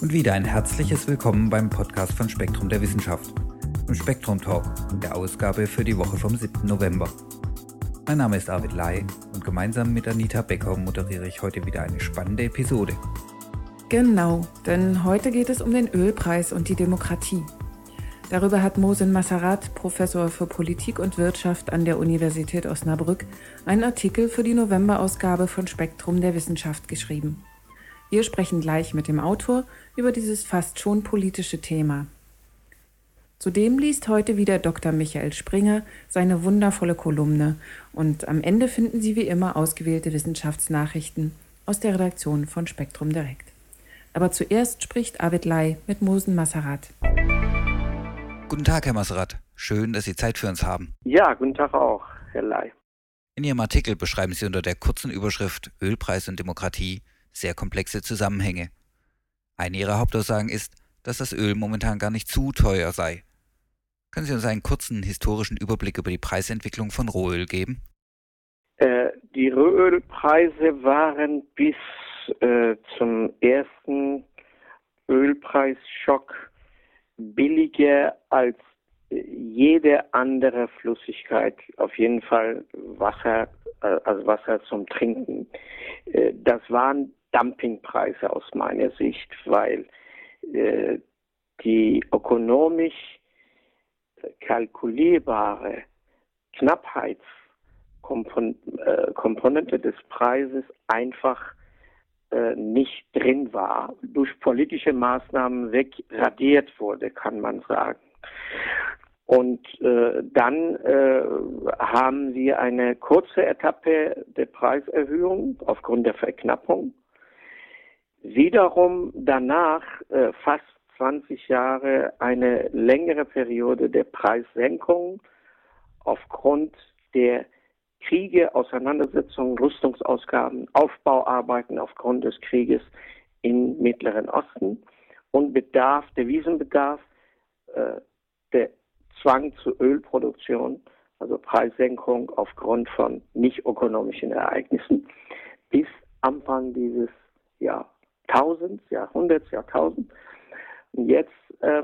Und wieder ein herzliches Willkommen beim Podcast von Spektrum der Wissenschaft, im Spektrum Talk und der Ausgabe für die Woche vom 7. November. Mein Name ist Arvid Lai und gemeinsam mit Anita Becker moderiere ich heute wieder eine spannende Episode. Genau, denn heute geht es um den Ölpreis und die Demokratie. Darüber hat Mosen Massarat, Professor für Politik und Wirtschaft an der Universität Osnabrück, einen Artikel für die Novemberausgabe von Spektrum der Wissenschaft geschrieben. Wir sprechen gleich mit dem Autor über dieses fast schon politische Thema. Zudem liest heute wieder Dr. Michael Springer seine wundervolle Kolumne und am Ende finden Sie wie immer ausgewählte Wissenschaftsnachrichten aus der Redaktion von Spektrum Direkt. Aber zuerst spricht Arvid Lai mit Mosen Massarat. Guten Tag, Herr Maserat. Schön, dass Sie Zeit für uns haben. Ja, guten Tag auch, Herr Lai. In Ihrem Artikel beschreiben Sie unter der kurzen Überschrift Ölpreis und Demokratie sehr komplexe Zusammenhänge. Eine Ihrer Hauptaussagen ist, dass das Öl momentan gar nicht zu teuer sei. Können Sie uns einen kurzen historischen Überblick über die Preisentwicklung von Rohöl geben? Äh, die Rohölpreise waren bis äh, zum ersten Ölpreisschock billiger als jede andere Flüssigkeit, auf jeden Fall Wasser, äh, also Wasser zum Trinken. Äh, das waren Dumpingpreise aus meiner Sicht, weil äh, die ökonomisch kalkulierbare Knappheitskomponente des Preises einfach äh, nicht drin war, durch politische Maßnahmen wegradiert wurde, kann man sagen. Und äh, dann äh, haben wir eine kurze Etappe der Preiserhöhung aufgrund der Verknappung. Wiederum danach äh, fast 20 Jahre eine längere Periode der Preissenkung aufgrund der Kriege, Auseinandersetzungen, Rüstungsausgaben, Aufbauarbeiten aufgrund des Krieges im Mittleren Osten und Bedarf, der Wiesenbedarf, äh, der Zwang zur Ölproduktion, also Preissenkung aufgrund von nicht ökonomischen Ereignissen, bis Anfang dieses Jahrtausends, Jahrhunderts, Jahrtausend. Und jetzt äh,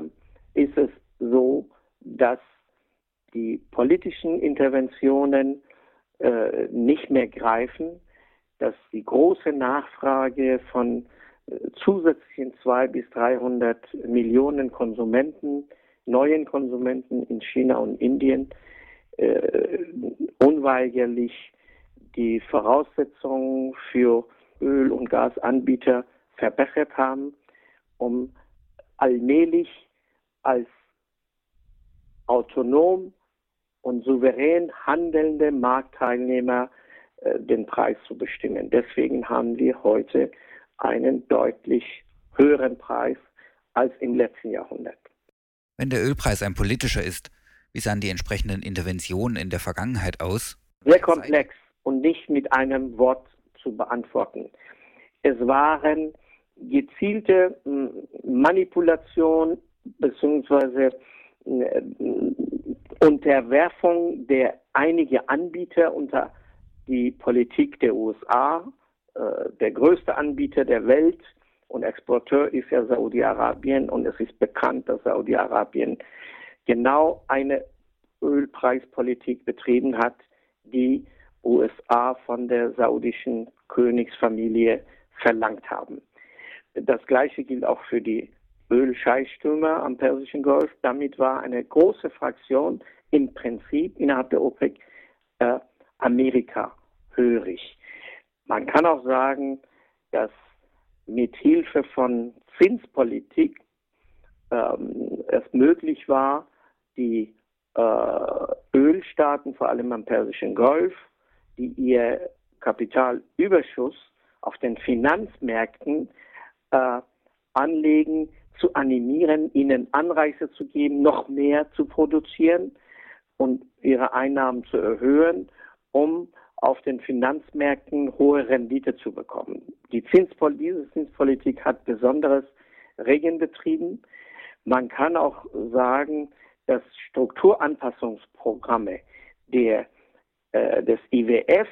ist es so, dass die politischen Interventionen äh, nicht mehr greifen, dass die große Nachfrage von äh, zusätzlichen zwei bis 300 Millionen Konsumenten, neuen Konsumenten in China und Indien äh, unweigerlich die Voraussetzungen für Öl- und Gasanbieter verbessert haben, um allmählich als autonom und souverän handelnde Marktteilnehmer äh, den Preis zu bestimmen. Deswegen haben wir heute einen deutlich höheren Preis als im letzten Jahrhundert. Wenn der Ölpreis ein politischer ist, wie sahen die entsprechenden Interventionen in der Vergangenheit aus? Sehr komplex und nicht mit einem Wort zu beantworten. Es waren gezielte Manipulation bzw. Unterwerfung der einige Anbieter unter die Politik der USA. Äh, der größte Anbieter der Welt und Exporteur ist ja Saudi-Arabien und es ist bekannt, dass Saudi-Arabien genau eine Ölpreispolitik betrieben hat, die USA von der saudischen Königsfamilie verlangt haben. Das gleiche gilt auch für die Ölscheichstürmer am Persischen Golf. Damit war eine große Fraktion im Prinzip innerhalb der OPEC äh, Amerika hörig. Man kann auch sagen, dass mit Hilfe von Zinspolitik ähm, es möglich war, die äh, Ölstaaten, vor allem am Persischen Golf, die ihr Kapitalüberschuss auf den Finanzmärkten äh, anlegen, zu animieren, ihnen Anreize zu geben, noch mehr zu produzieren und ihre Einnahmen zu erhöhen, um auf den Finanzmärkten hohe Rendite zu bekommen. Die Zinspol diese Zinspolitik hat besonderes Regen betrieben. Man kann auch sagen, dass Strukturanpassungsprogramme der, äh, des IWF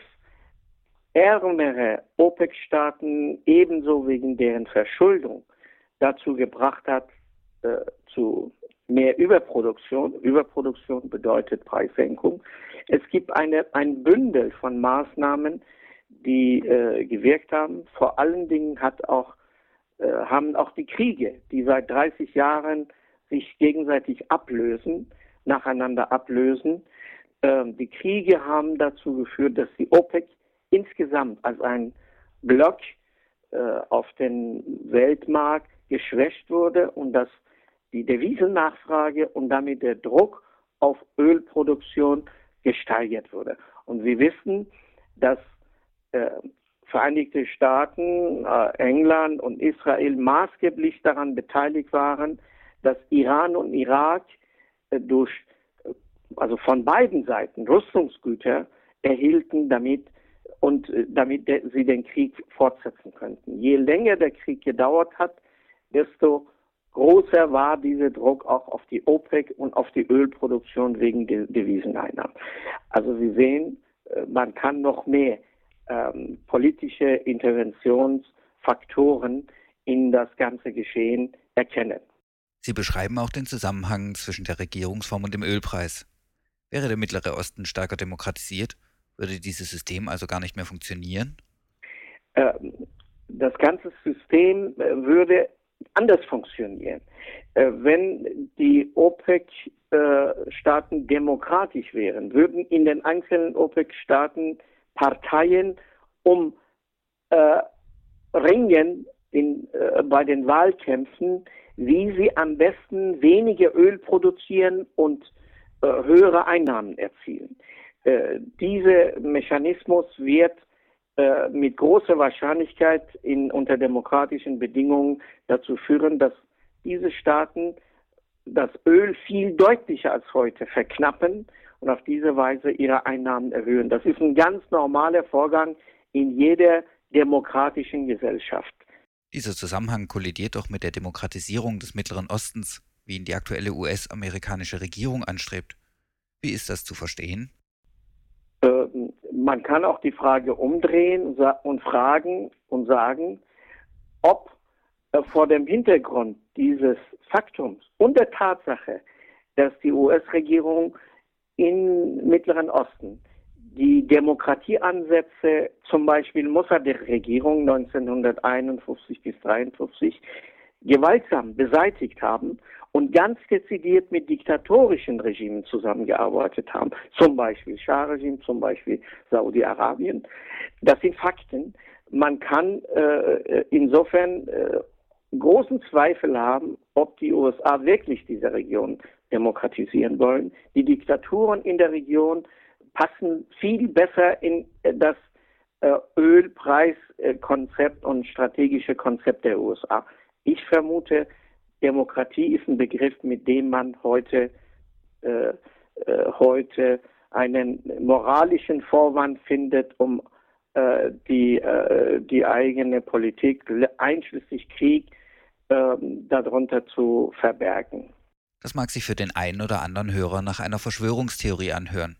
ärmere OPEC-Staaten ebenso wegen deren Verschuldung dazu gebracht hat, äh, zu mehr Überproduktion. Überproduktion bedeutet Preissenkung. Es gibt eine, ein Bündel von Maßnahmen, die äh, gewirkt haben. Vor allen Dingen hat auch, äh, haben auch die Kriege, die seit 30 Jahren sich gegenseitig ablösen, nacheinander ablösen. Ähm, die Kriege haben dazu geführt, dass die OPEC insgesamt als ein Block äh, auf den Weltmarkt geschwächt wurde und dass die Devisennachfrage und damit der Druck auf Ölproduktion gesteigert wurde. Und wir wissen, dass äh, Vereinigte Staaten, äh, England und Israel maßgeblich daran beteiligt waren, dass Iran und Irak äh, durch, äh, also von beiden Seiten Rüstungsgüter erhielten, damit und äh, damit sie den Krieg fortsetzen könnten. Je länger der Krieg gedauert hat, desto größer war dieser Druck auch auf die OPEC und auf die Ölproduktion wegen der Deviseneinnahmen. Also Sie sehen, äh, man kann noch mehr ähm, politische Interventionsfaktoren in das ganze Geschehen erkennen. Sie beschreiben auch den Zusammenhang zwischen der Regierungsform und dem Ölpreis. Wäre der Mittlere Osten stärker demokratisiert, würde dieses System also gar nicht mehr funktionieren? Ähm, das ganze System äh, würde anders funktionieren. Äh, wenn die OPEC-Staaten demokratisch wären, würden in den einzelnen OPEC-Staaten Parteien um äh, ringen in, äh, bei den Wahlkämpfen, wie sie am besten weniger Öl produzieren und äh, höhere Einnahmen erzielen. Äh, dieser Mechanismus wird äh, mit großer Wahrscheinlichkeit in, unter demokratischen Bedingungen dazu führen, dass diese Staaten das Öl viel deutlicher als heute verknappen und auf diese Weise ihre Einnahmen erhöhen. Das ist ein ganz normaler Vorgang in jeder demokratischen Gesellschaft. Dieser Zusammenhang kollidiert doch mit der Demokratisierung des Mittleren Ostens, wie ihn die aktuelle US-amerikanische Regierung anstrebt. Wie ist das zu verstehen? Man kann auch die Frage umdrehen und fragen und sagen, ob äh, vor dem Hintergrund dieses Faktums und der Tatsache, dass die US-Regierung im Mittleren Osten die Demokratieansätze, zum Beispiel Mossadegh-Regierung 1951 bis 1953, gewaltsam beseitigt haben und ganz dezidiert mit diktatorischen Regimen zusammengearbeitet haben, zum Beispiel Schah-Regime, zum Beispiel Saudi-Arabien. Das sind Fakten. Man kann äh, insofern äh, großen Zweifel haben, ob die USA wirklich diese Region demokratisieren wollen. Die Diktaturen in der Region passen viel besser in das äh, Ölpreiskonzept und strategische Konzept der USA. Ich vermute, Demokratie ist ein Begriff, mit dem man heute, äh, äh, heute einen moralischen Vorwand findet, um äh, die, äh, die eigene Politik, einschließlich Krieg, ähm, darunter zu verbergen. Das mag sich für den einen oder anderen Hörer nach einer Verschwörungstheorie anhören.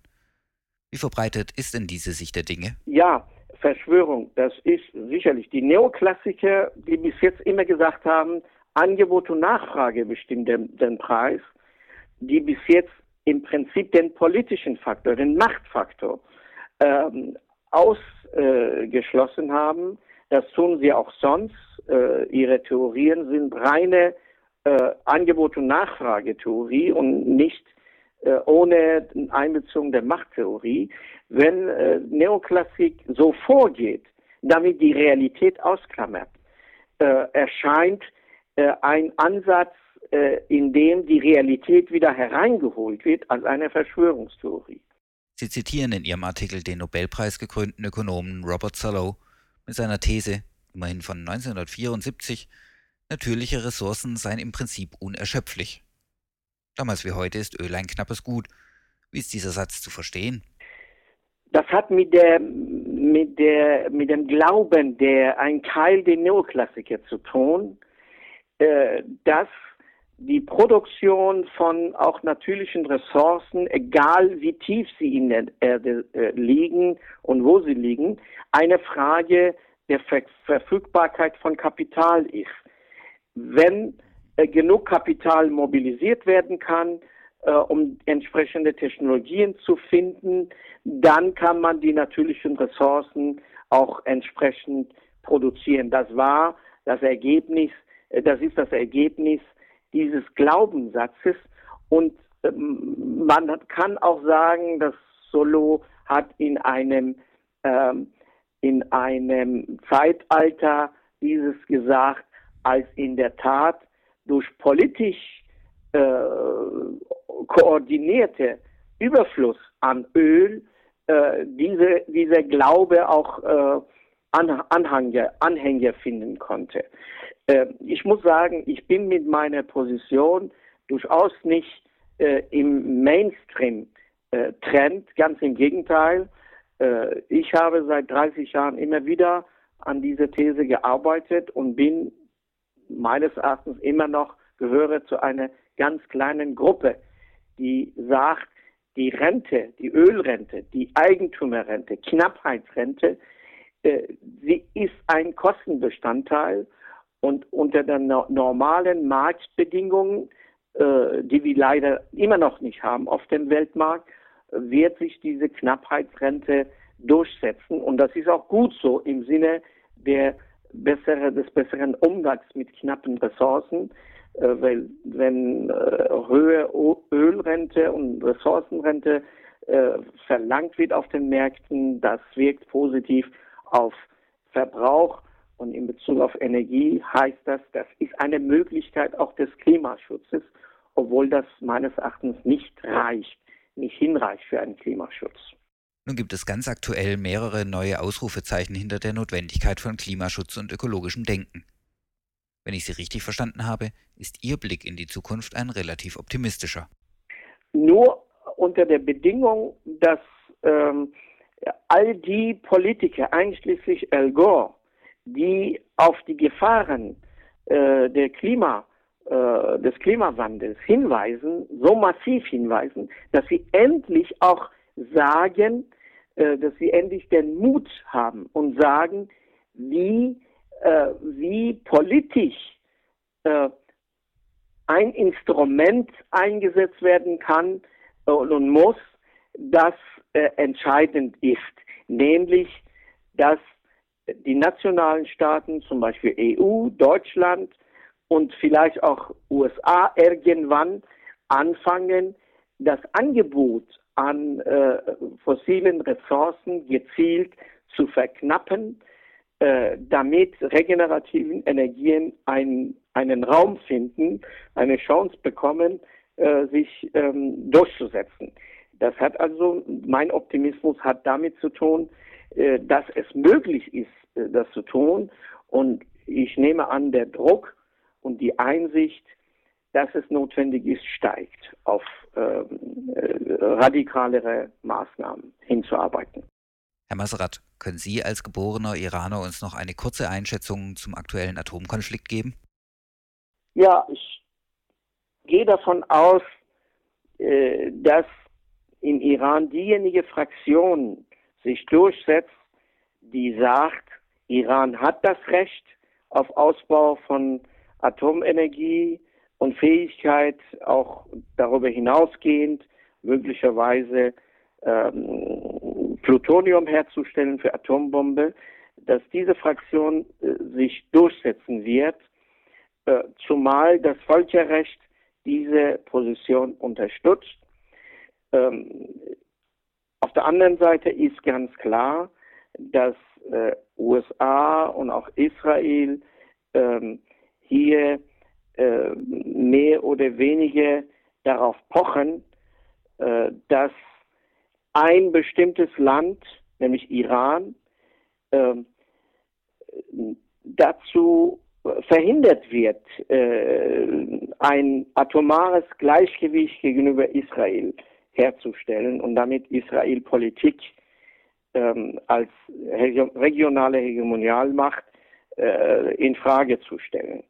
Wie verbreitet ist denn diese Sicht der Dinge? Ja, Verschwörung, das ist sicherlich die Neoklassiker, die bis jetzt immer gesagt haben, Angebot und Nachfrage bestimmen den, den Preis, die bis jetzt im Prinzip den politischen Faktor, den Machtfaktor ähm, ausgeschlossen äh, haben. Das tun sie auch sonst. Äh, ihre Theorien sind reine äh, Angebot- und Nachfragetheorie und nicht äh, ohne Einbeziehung der Machttheorie. Wenn äh, Neoklassik so vorgeht, damit die Realität ausklammert, äh, erscheint äh, ein Ansatz, äh, in dem die Realität wieder hereingeholt wird als eine Verschwörungstheorie. Sie zitieren in Ihrem Artikel den Nobelpreisgekrönten Ökonomen Robert Solow mit seiner These, immerhin von 1974, natürliche Ressourcen seien im Prinzip unerschöpflich. Damals wie heute ist Öl ein knappes Gut. Wie ist dieser Satz zu verstehen? Das hat mit der mit der mit dem Glauben, der ein Teil der Neoklassiker zu tun, äh, dass die Produktion von auch natürlichen Ressourcen, egal wie tief sie in der Erde äh, liegen und wo sie liegen, eine Frage der Ver Verfügbarkeit von Kapital ist. Wenn äh, genug Kapital mobilisiert werden kann, um entsprechende Technologien zu finden, dann kann man die natürlichen Ressourcen auch entsprechend produzieren. Das war das Ergebnis, das ist das Ergebnis dieses Glaubenssatzes und ähm, man kann auch sagen, dass Solo hat in einem ähm, in einem Zeitalter dieses gesagt, als in der Tat durch politisch äh, koordinierte Überfluss an Öl äh, diese, dieser Glaube auch äh, Anhänger, Anhänger finden konnte. Äh, ich muss sagen, ich bin mit meiner Position durchaus nicht äh, im Mainstream-Trend, ganz im Gegenteil. Äh, ich habe seit 30 Jahren immer wieder an dieser These gearbeitet und bin meines Erachtens immer noch gehöre zu einer ganz kleinen Gruppe, die sagt, die Rente, die Ölrente, die Eigentümerrente, Knappheitsrente, äh, sie ist ein Kostenbestandteil und unter den no normalen Marktbedingungen, äh, die wir leider immer noch nicht haben auf dem Weltmarkt, wird sich diese Knappheitsrente durchsetzen. Und das ist auch gut so im Sinne der bessere, des besseren Umgangs mit knappen Ressourcen, äh, weil wenn äh, höhere Ölrente und Ressourcenrente äh, verlangt wird auf den Märkten, das wirkt positiv auf Verbrauch und in Bezug auf Energie heißt das, das ist eine Möglichkeit auch des Klimaschutzes, obwohl das meines Erachtens nicht reicht, nicht hinreicht für einen Klimaschutz. Nun gibt es ganz aktuell mehrere neue Ausrufezeichen hinter der Notwendigkeit von Klimaschutz und ökologischem Denken. Wenn ich Sie richtig verstanden habe, ist Ihr Blick in die Zukunft ein relativ optimistischer. Nur unter der Bedingung, dass ähm, all die Politiker, einschließlich Al Gore, die auf die Gefahren äh, der Klima, äh, des Klimawandels hinweisen, so massiv hinweisen, dass sie endlich auch sagen, äh, dass sie endlich den Mut haben und sagen, wie, äh, wie politisch äh, ein Instrument eingesetzt werden kann und, und muss, das äh, entscheidend ist, nämlich dass die nationalen Staaten, zum Beispiel EU, Deutschland und vielleicht auch USA irgendwann anfangen, das Angebot an äh, fossilen Ressourcen gezielt zu verknappen, äh, damit regenerativen Energien ein, einen Raum finden, eine Chance bekommen, äh, sich ähm, durchzusetzen. Das hat also, mein Optimismus hat damit zu tun, dass es möglich ist, äh, das zu tun. Und ich nehme an, der Druck und die Einsicht, dass es notwendig ist, steigt, auf ähm, äh, radikalere Maßnahmen hinzuarbeiten. Herr Maserat, können Sie als geborener Iraner uns noch eine kurze Einschätzung zum aktuellen Atomkonflikt geben? Ja, ich gehe davon aus, äh, dass im Iran diejenige Fraktion sich durchsetzt, die sagt, Iran hat das Recht auf Ausbau von Atomenergie und Fähigkeit, auch darüber hinausgehend möglicherweise ähm, Plutonium herzustellen für Atombombe, dass diese Fraktion äh, sich durchsetzen wird, äh, zumal das Völkerrecht diese Position unterstützt. Ähm, der anderen Seite ist ganz klar, dass äh, USA und auch Israel ähm, hier äh, mehr oder weniger darauf pochen, äh, dass ein bestimmtes Land, nämlich Iran, äh, dazu verhindert wird, äh, ein atomares Gleichgewicht gegenüber Israel herzustellen und damit Israel Politik ähm, als regionale Hegemonialmacht äh, in Frage zu stellen.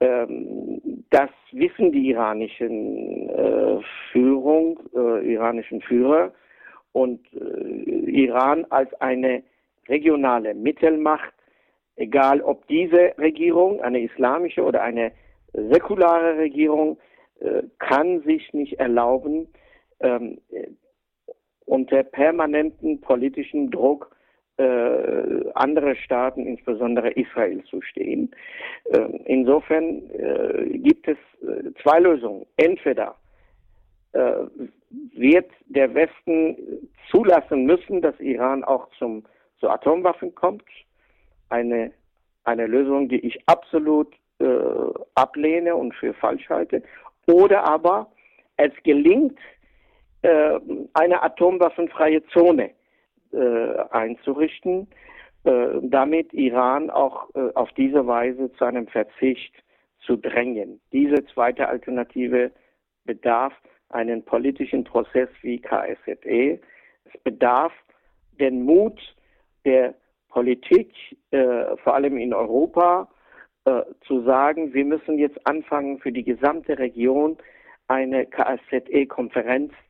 Ähm, das wissen die iranischen äh, Führung, äh, iranischen Führer und äh, Iran als eine regionale Mittelmacht, egal ob diese Regierung, eine islamische oder eine säkulare Regierung, äh, kann sich nicht erlauben, ähm, unter permanenten politischen Druck äh, andere Staaten, insbesondere Israel, zu stehen. Äh, insofern äh, gibt es äh, zwei Lösungen. Entweder äh, wird der Westen zulassen müssen, dass Iran auch zum, zu Atomwaffen kommt. Eine, eine Lösung, die ich absolut äh, ablehne und für falsch halte. Oder aber es gelingt, eine atomwaffenfreie Zone äh, einzurichten, äh, damit Iran auch äh, auf diese Weise zu einem Verzicht zu drängen. Diese zweite Alternative bedarf einen politischen Prozess wie KSZE. Es bedarf den Mut der Politik, äh, vor allem in Europa, äh, zu sagen, wir müssen jetzt anfangen, für die gesamte Region eine KSZE-Konferenz äh,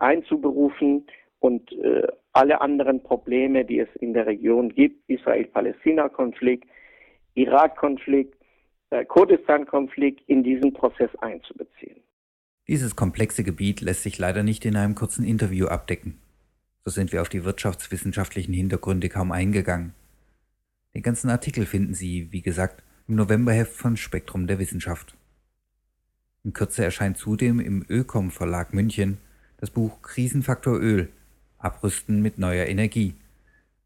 einzuberufen und äh, alle anderen Probleme, die es in der Region gibt, Israel-Palästina-Konflikt, Irak-Konflikt, äh, Kurdistan-Konflikt, in diesen Prozess einzubeziehen. Dieses komplexe Gebiet lässt sich leider nicht in einem kurzen Interview abdecken. So sind wir auf die wirtschaftswissenschaftlichen Hintergründe kaum eingegangen. Den ganzen Artikel finden Sie, wie gesagt, im Novemberheft von Spektrum der Wissenschaft. In Kürze erscheint zudem im Ökom Verlag München das Buch Krisenfaktor Öl Abrüsten mit neuer Energie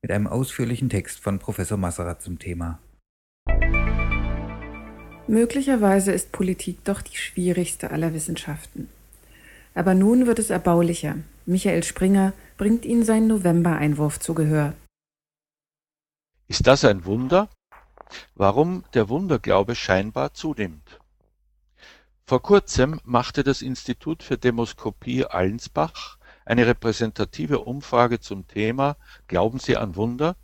mit einem ausführlichen Text von Professor Masserat zum Thema. Möglicherweise ist Politik doch die schwierigste aller Wissenschaften. Aber nun wird es erbaulicher. Michael Springer bringt Ihnen seinen November-Einwurf zu Gehör. Ist das ein Wunder? Warum der Wunderglaube scheinbar zunimmt. Vor kurzem machte das Institut für Demoskopie Allensbach eine repräsentative Umfrage zum Thema Glauben Sie an Wunder?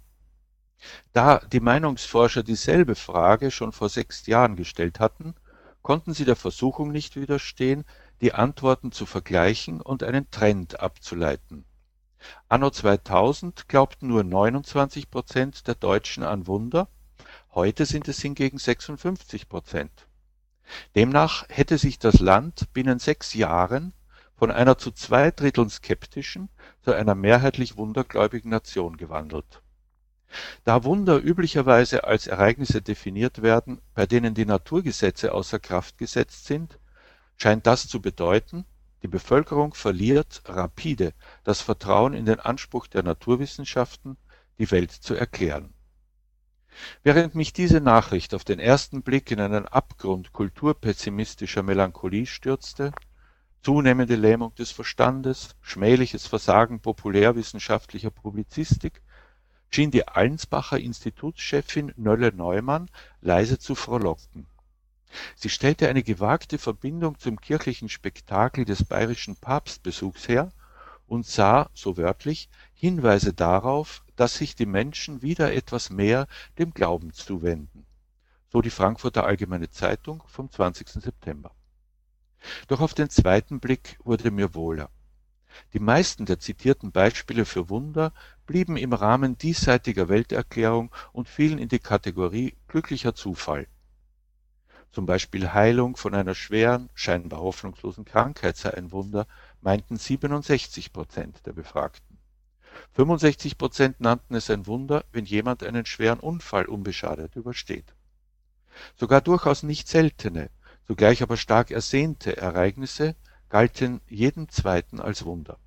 Da die Meinungsforscher dieselbe Frage schon vor sechs Jahren gestellt hatten, konnten sie der Versuchung nicht widerstehen, die Antworten zu vergleichen und einen Trend abzuleiten. Anno 2000 glaubten nur 29 Prozent der Deutschen an Wunder, heute sind es hingegen 56 Prozent. Demnach hätte sich das Land binnen sechs Jahren von einer zu zwei Dritteln skeptischen zu einer mehrheitlich wundergläubigen Nation gewandelt. Da Wunder üblicherweise als Ereignisse definiert werden, bei denen die Naturgesetze außer Kraft gesetzt sind, scheint das zu bedeuten, die Bevölkerung verliert rapide das Vertrauen in den Anspruch der Naturwissenschaften, die Welt zu erklären. Während mich diese Nachricht auf den ersten Blick in einen Abgrund kulturpessimistischer Melancholie stürzte, zunehmende Lähmung des Verstandes, schmähliches Versagen populärwissenschaftlicher Publizistik, schien die Allensbacher Institutschefin Nölle-Neumann leise zu frohlocken. Sie stellte eine gewagte Verbindung zum kirchlichen Spektakel des bayerischen Papstbesuchs her und sah, so wörtlich, Hinweise darauf, dass sich die Menschen wieder etwas mehr dem Glauben zuwenden. So die Frankfurter Allgemeine Zeitung vom 20. September. Doch auf den zweiten Blick wurde mir wohler. Die meisten der zitierten Beispiele für Wunder blieben im Rahmen diesseitiger Welterklärung und fielen in die Kategorie glücklicher Zufall. Zum Beispiel Heilung von einer schweren, scheinbar hoffnungslosen Krankheit sei ein Wunder, meinten 67 Prozent der Befragten. 65 Prozent nannten es ein Wunder, wenn jemand einen schweren Unfall unbeschadet übersteht. Sogar durchaus nicht seltene, zugleich aber stark ersehnte Ereignisse galten jedem zweiten als Wunder.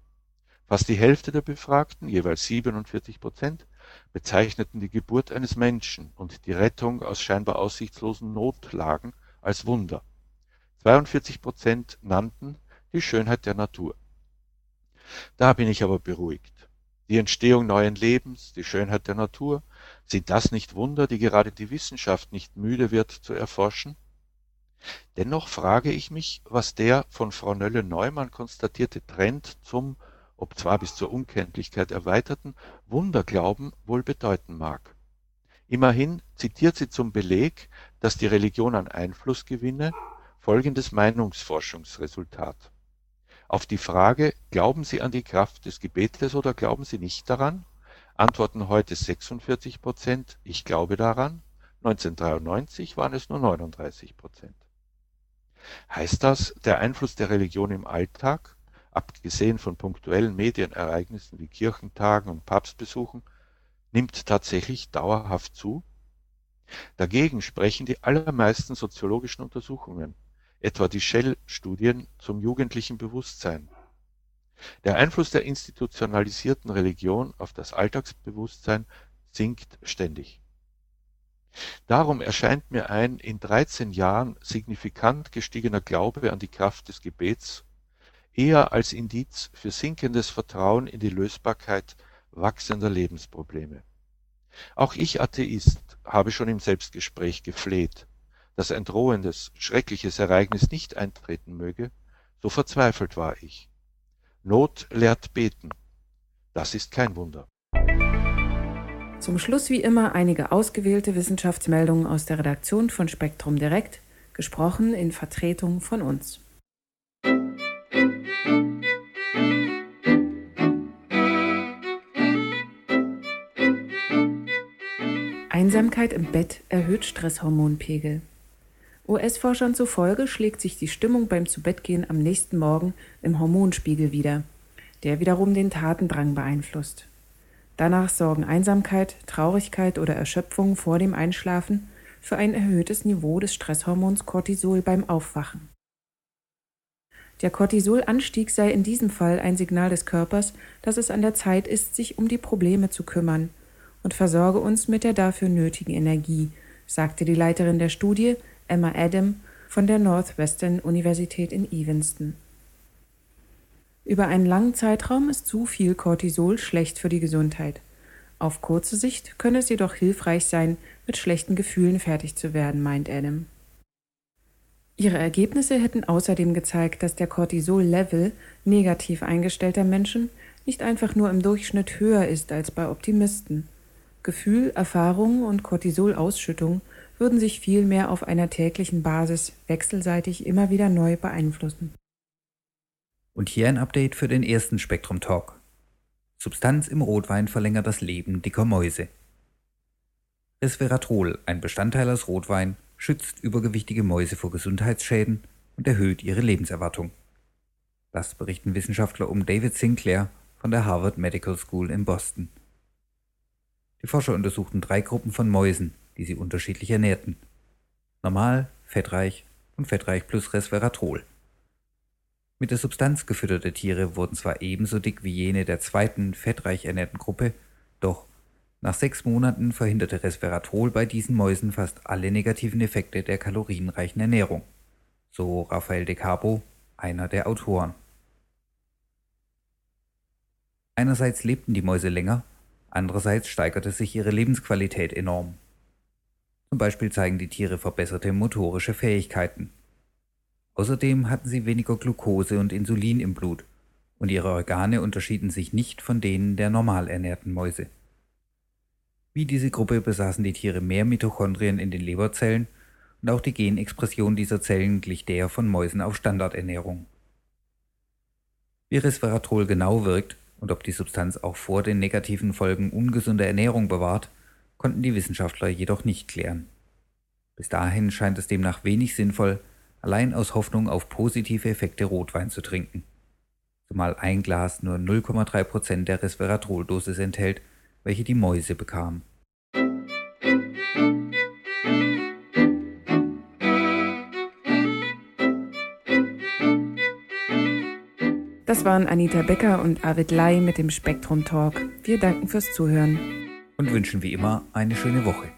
Fast die Hälfte der Befragten, jeweils 47 Prozent, bezeichneten die Geburt eines Menschen und die Rettung aus scheinbar aussichtslosen Notlagen als Wunder. 42 Prozent nannten die Schönheit der Natur. Da bin ich aber beruhigt. Die Entstehung neuen Lebens, die Schönheit der Natur, sind das nicht Wunder, die gerade die Wissenschaft nicht müde wird zu erforschen? Dennoch frage ich mich, was der von Frau Nölle-Neumann konstatierte Trend zum, obzwar bis zur Unkenntlichkeit erweiterten, Wunderglauben wohl bedeuten mag. Immerhin zitiert sie zum Beleg, dass die Religion an Einfluss gewinne, folgendes Meinungsforschungsresultat. Auf die Frage, glauben Sie an die Kraft des Gebetes oder glauben Sie nicht daran? antworten heute 46 Prozent, ich glaube daran. 1993 waren es nur 39 Prozent. Heißt das, der Einfluss der Religion im Alltag, abgesehen von punktuellen Medienereignissen wie Kirchentagen und Papstbesuchen, nimmt tatsächlich dauerhaft zu? Dagegen sprechen die allermeisten soziologischen Untersuchungen, etwa die Shell-Studien zum jugendlichen Bewusstsein. Der Einfluss der institutionalisierten Religion auf das Alltagsbewusstsein sinkt ständig. Darum erscheint mir ein in 13 Jahren signifikant gestiegener Glaube an die Kraft des Gebets eher als Indiz für sinkendes Vertrauen in die Lösbarkeit wachsender Lebensprobleme. Auch ich Atheist habe schon im Selbstgespräch gefleht, dass ein drohendes, schreckliches Ereignis nicht eintreten möge, so verzweifelt war ich. Not lehrt beten. Das ist kein Wunder. Zum Schluss wie immer einige ausgewählte Wissenschaftsmeldungen aus der Redaktion von Spektrum Direkt, gesprochen in Vertretung von uns. Einsamkeit im Bett erhöht Stresshormonpegel. US-Forschern zufolge schlägt sich die Stimmung beim Zubettgehen am nächsten Morgen im Hormonspiegel wieder, der wiederum den Tatendrang beeinflusst. Danach sorgen Einsamkeit, Traurigkeit oder Erschöpfung vor dem Einschlafen für ein erhöhtes Niveau des Stresshormons Cortisol beim Aufwachen. Der Cortisolanstieg sei in diesem Fall ein Signal des Körpers, dass es an der Zeit ist, sich um die Probleme zu kümmern und versorge uns mit der dafür nötigen Energie, sagte die Leiterin der Studie, Emma Adam, von der Northwestern Universität in Evanston. Über einen langen Zeitraum ist zu viel Cortisol schlecht für die Gesundheit. Auf kurze Sicht könne es jedoch hilfreich sein, mit schlechten Gefühlen fertig zu werden, meint Adam. Ihre Ergebnisse hätten außerdem gezeigt, dass der Cortisol-Level negativ eingestellter Menschen nicht einfach nur im Durchschnitt höher ist als bei Optimisten. Gefühl, Erfahrung und Cortisolausschüttung würden sich vielmehr auf einer täglichen Basis wechselseitig immer wieder neu beeinflussen. Und hier ein Update für den ersten Spektrum Talk. Substanz im Rotwein verlängert das Leben dicker Mäuse. Resveratrol, ein Bestandteil aus Rotwein, schützt übergewichtige Mäuse vor Gesundheitsschäden und erhöht ihre Lebenserwartung. Das berichten Wissenschaftler um David Sinclair von der Harvard Medical School in Boston. Die Forscher untersuchten drei Gruppen von Mäusen, die sie unterschiedlich ernährten. Normal, fettreich und fettreich plus Resveratrol. Mit der Substanz gefütterte Tiere wurden zwar ebenso dick wie jene der zweiten fettreich ernährten Gruppe, doch nach sechs Monaten verhinderte Resveratrol bei diesen Mäusen fast alle negativen Effekte der kalorienreichen Ernährung, so Raphael de Cabo, einer der Autoren. Einerseits lebten die Mäuse länger, andererseits steigerte sich ihre Lebensqualität enorm. Zum Beispiel zeigen die Tiere verbesserte motorische Fähigkeiten. Außerdem hatten sie weniger Glucose und Insulin im Blut und ihre Organe unterschieden sich nicht von denen der normal ernährten Mäuse. Wie diese Gruppe besaßen die Tiere mehr Mitochondrien in den Leberzellen und auch die Genexpression dieser Zellen glich der von Mäusen auf Standardernährung. Wie Resveratrol genau wirkt und ob die Substanz auch vor den negativen Folgen ungesunder Ernährung bewahrt, konnten die Wissenschaftler jedoch nicht klären. Bis dahin scheint es demnach wenig sinnvoll, allein aus Hoffnung auf positive Effekte Rotwein zu trinken. Zumal ein Glas nur 0,3 Prozent der Resveratroldosis enthält, welche die Mäuse bekamen. Das waren Anita Becker und Arvid Lai mit dem Spektrum Talk. Wir danken fürs Zuhören. Und wünschen wie immer eine schöne Woche.